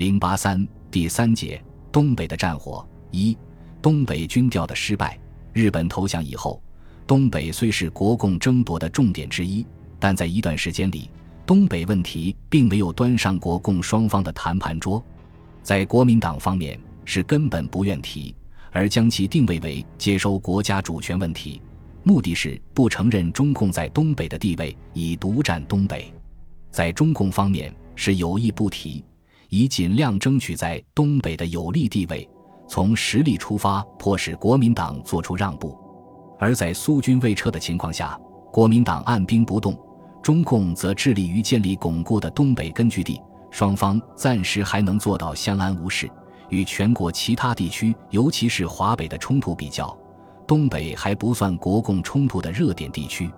零八三第三节东北的战火一东北军调的失败。日本投降以后，东北虽是国共争夺的重点之一，但在一段时间里，东北问题并没有端上国共双方的谈判桌。在国民党方面是根本不愿提，而将其定位为接收国家主权问题，目的是不承认中共在东北的地位，以独占东北。在中共方面是有意不提。以尽量争取在东北的有利地位，从实力出发，迫使国民党做出让步。而在苏军未撤的情况下，国民党按兵不动，中共则致力于建立巩固的东北根据地，双方暂时还能做到相安无事。与全国其他地区，尤其是华北的冲突比较，东北还不算国共冲突的热点地区。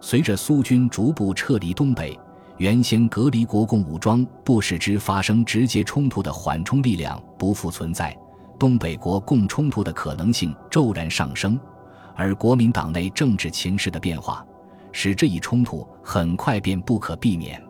随着苏军逐步撤离东北。原先隔离国共武装不使之发生直接冲突的缓冲力量不复存在，东北国共冲突的可能性骤然上升，而国民党内政治情势的变化，使这一冲突很快便不可避免。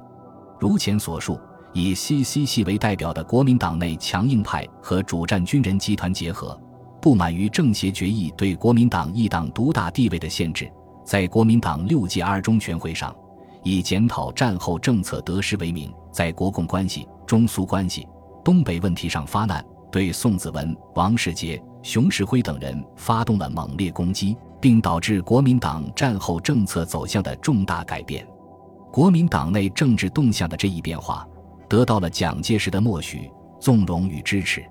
如前所述，以 C.C. 系为代表的国民党内强硬派和主战军人集团结合，不满于政协决议对国民党一党独大地位的限制，在国民党六届二中全会上。以检讨战后政策得失为名，在国共关系、中苏关系、东北问题上发难，对宋子文、王世杰、熊式辉等人发动了猛烈攻击，并导致国民党战后政策走向的重大改变。国民党内政治动向的这一变化，得到了蒋介石的默许、纵容与支持。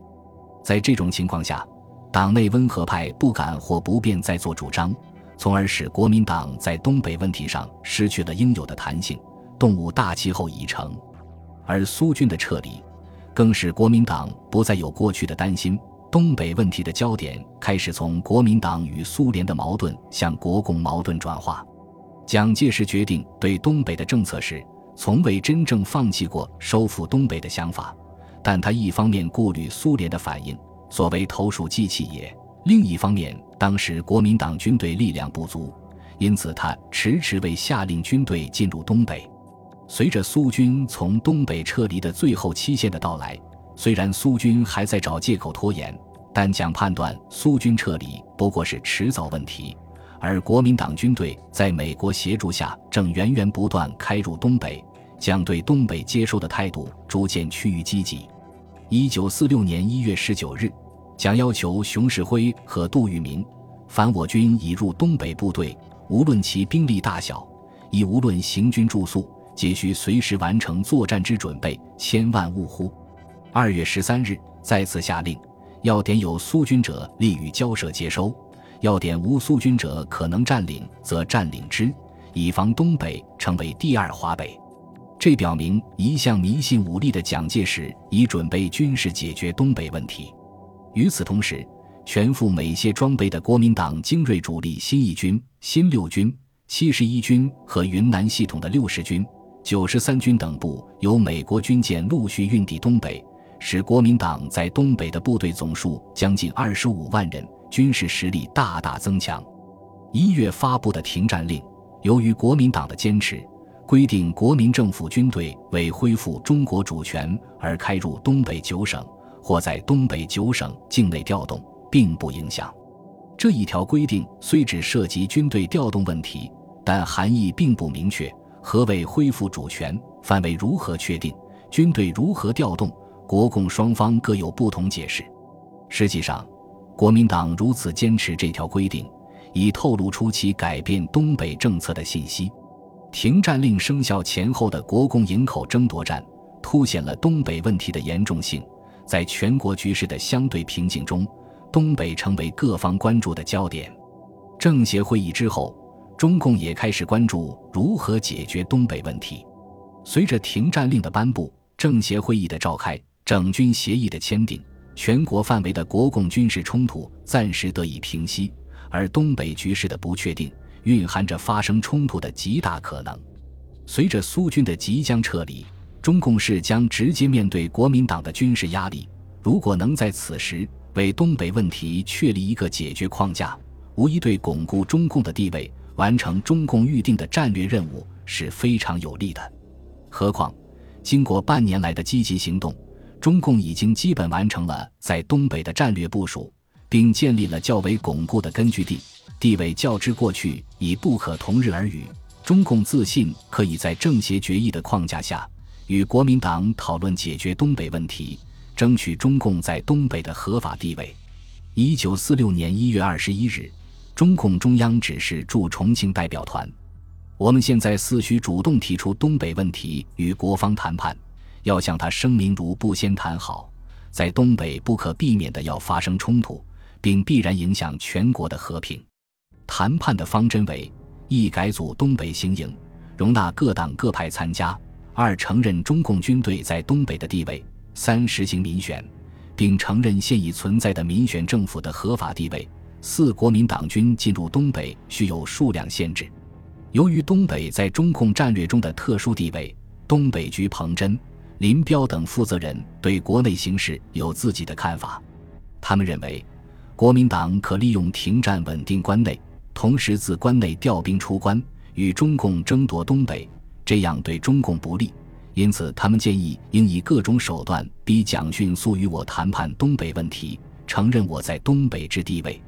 在这种情况下，党内温和派不敢或不便再做主张。从而使国民党在东北问题上失去了应有的弹性，动物大气候已成，而苏军的撤离，更使国民党不再有过去的担心。东北问题的焦点开始从国民党与苏联的矛盾向国共矛盾转化。蒋介石决定对东北的政策时，从未真正放弃过收复东北的想法，但他一方面顾虑苏联的反应，所谓投鼠忌器也。另一方面，当时国民党军队力量不足，因此他迟迟未下令军队进入东北。随着苏军从东北撤离的最后期限的到来，虽然苏军还在找借口拖延，但蒋判断苏军撤离不过是迟早问题。而国民党军队在美国协助下正源源不断开入东北，蒋对东北接收的态度逐渐趋于积极。一九四六年一月十九日。蒋要求熊式辉和杜聿明，凡我军已入东北部队，无论其兵力大小，亦无论行军住宿，皆需随时完成作战之准备，千万勿忽。二月十三日再次下令，要点有苏军者立于交涉接收，要点无苏军者可能占领则占领之，以防东北成为第二华北。这表明一向迷信武力的蒋介石已准备军事解决东北问题。与此同时，全副美械装备的国民党精锐主力新一军、新六军、七十一军和云南系统的六十军、九十三军等部由美国军舰陆续运抵东北，使国民党在东北的部队总数将近二十五万人，军事实力大大增强。一月发布的停战令，由于国民党的坚持，规定国民政府军队为恢复中国主权而开入东北九省。或在东北九省境内调动，并不影响。这一条规定虽只涉及军队调动问题，但含义并不明确。何为恢复主权？范围如何确定？军队如何调动？国共双方各有不同解释。实际上，国民党如此坚持这条规定，已透露出其改变东北政策的信息。停战令生效前后的国共营口争夺战，凸显了东北问题的严重性。在全国局势的相对平静中，东北成为各方关注的焦点。政协会议之后，中共也开始关注如何解决东北问题。随着停战令的颁布，政协会议的召开，整军协议的签订，全国范围的国共军事冲突暂时得以平息。而东北局势的不确定，蕴含着发生冲突的极大可能。随着苏军的即将撤离。中共是将直接面对国民党的军事压力。如果能在此时为东北问题确立一个解决框架，无疑对巩固中共的地位、完成中共预定的战略任务是非常有利的。何况，经过半年来的积极行动，中共已经基本完成了在东北的战略部署，并建立了较为巩固的根据地，地位较之过去已不可同日而语。中共自信可以在政协决议的框架下，与国民党讨论解决东北问题，争取中共在东北的合法地位。一九四六年一月二十一日，中共中央指示驻重庆代表团：我们现在似需主动提出东北问题与国方谈判。要向他声明，如不先谈好，在东北不可避免的要发生冲突，并必然影响全国的和平。谈判的方针为：一、改组东北行营，容纳各党各派参加；二、承认中共军队在东北的地位；三、实行民选，并承认现已存在的民选政府的合法地位；四、国民党军进入东北需有数量限制。由于东北在中共战略中的特殊地位，东北局彭真。林彪等负责人对国内形势有自己的看法，他们认为，国民党可利用停战稳定关内，同时自关内调兵出关，与中共争夺东北，这样对中共不利。因此，他们建议应以各种手段逼蒋迅速与我谈判东北问题，承认我在东北之地位。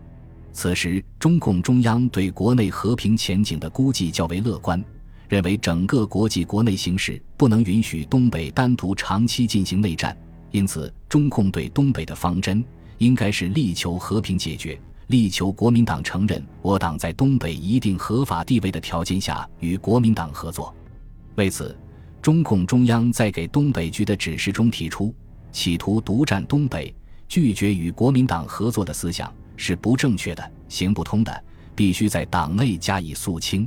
此时，中共中央对国内和平前景的估计较为乐观。认为整个国际国内形势不能允许东北单独长期进行内战，因此中共对东北的方针应该是力求和平解决，力求国民党承认我党在东北一定合法地位的条件下与国民党合作。为此，中共中央在给东北局的指示中提出，企图独占东北、拒绝与国民党合作的思想是不正确的、行不通的，必须在党内加以肃清。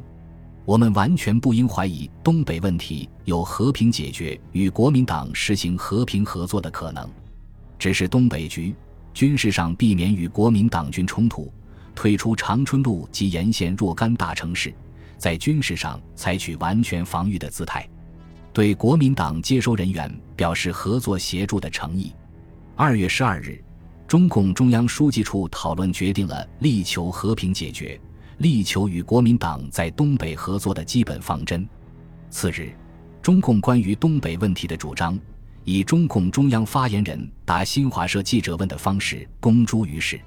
我们完全不应怀疑东北问题有和平解决与国民党实行和平合作的可能，只是东北局军事上避免与国民党军冲突，退出长春路及沿线若干大城市，在军事上采取完全防御的姿态，对国民党接收人员表示合作协助的诚意。二月十二日，中共中央书记处讨论决定了力求和平解决。力求与国民党在东北合作的基本方针。次日，中共关于东北问题的主张，以中共中央发言人答新华社记者问的方式公诸于世。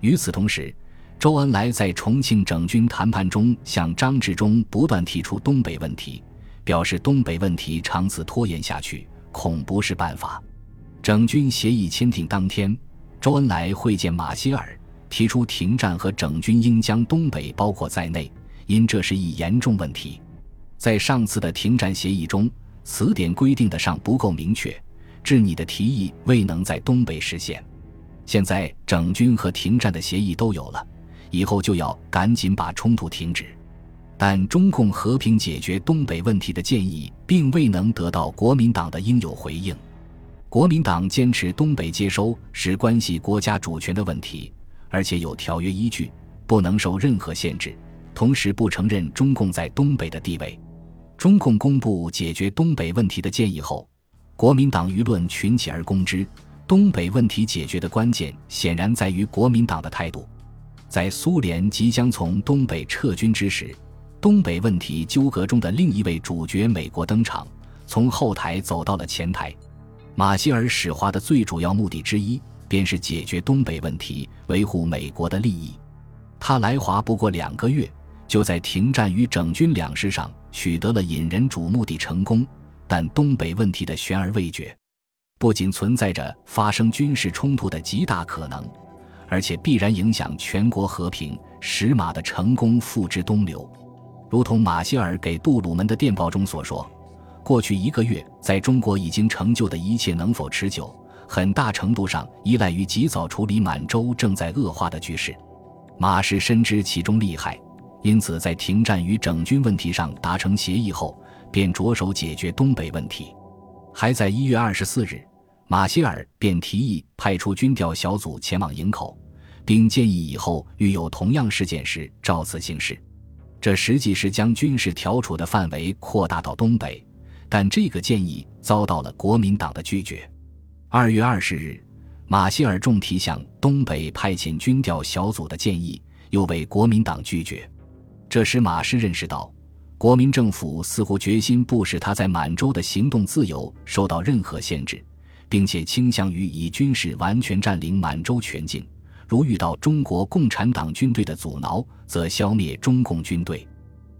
与此同时，周恩来在重庆整军谈判中向张治中不断提出东北问题，表示东北问题长此拖延下去，恐不是办法。整军协议签订当天，周恩来会见马歇尔。提出停战和整军应将东北包括在内，因这是一严重问题。在上次的停战协议中，词典规定的尚不够明确，致你的提议未能在东北实现。现在整军和停战的协议都有了，以后就要赶紧把冲突停止。但中共和平解决东北问题的建议并未能得到国民党的应有回应。国民党坚持东北接收是关系国家主权的问题。而且有条约依据，不能受任何限制。同时，不承认中共在东北的地位。中共公布解决东北问题的建议后，国民党舆论群起而攻之。东北问题解决的关键显然在于国民党的态度。在苏联即将从东北撤军之时，东北问题纠葛中的另一位主角美国登场，从后台走到了前台。马歇尔使华的最主要目的之一。便是解决东北问题，维护美国的利益。他来华不过两个月，就在停战与整军两事上取得了引人瞩目的成功。但东北问题的悬而未决，不仅存在着发生军事冲突的极大可能，而且必然影响全国和平。使马的成功付之东流，如同马歇尔给杜鲁门的电报中所说：“过去一个月，在中国已经成就的一切能否持久？”很大程度上依赖于及早处理满洲正在恶化的局势。马氏深知其中利害，因此在停战与整军问题上达成协议后，便着手解决东北问题。还在一月二十四日，马歇尔便提议派出军调小组前往营口，并建议以后遇有同样事件时照此行事。这实际是将军事调处的范围扩大到东北，但这个建议遭到了国民党的拒绝。二月二十日，马歇尔重提向东北派遣军调小组的建议，又被国民党拒绝。这时马氏认识到，国民政府似乎决心不使他在满洲的行动自由受到任何限制，并且倾向于以军事完全占领满洲全境。如遇到中国共产党军队的阻挠，则消灭中共军队。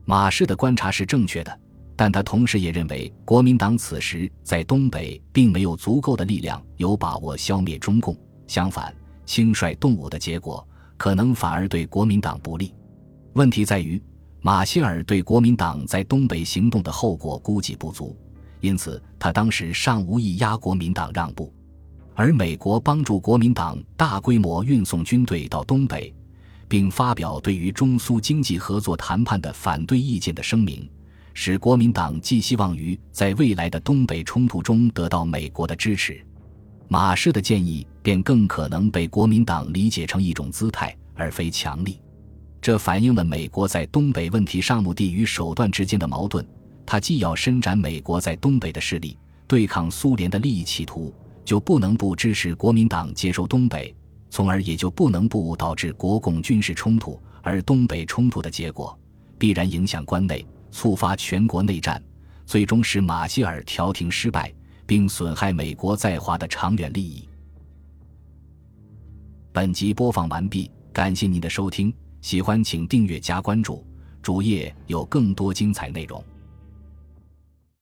马氏的观察是正确的，但他同时也认为，国民党此时在东北并没有足够的力量有把握消灭中共。相反，轻率动武的结果，可能反而对国民党不利。问题在于，马歇尔对国民党在东北行动的后果估计不足，因此他当时尚无意压国民党让步。而美国帮助国民党大规模运送军队到东北，并发表对于中苏经济合作谈判的反对意见的声明，使国民党寄希望于在未来的东北冲突中得到美国的支持。马氏的建议便更可能被国民党理解成一种姿态，而非强力。这反映了美国在东北问题上目的与手段之间的矛盾。他既要伸展美国在东北的势力，对抗苏联的利益企图。就不能不支持国民党接收东北，从而也就不能不导致国共军事冲突，而东北冲突的结果必然影响关内，触发全国内战，最终使马歇尔调停失败，并损害美国在华的长远利益。本集播放完毕，感谢您的收听，喜欢请订阅加关注，主页有更多精彩内容。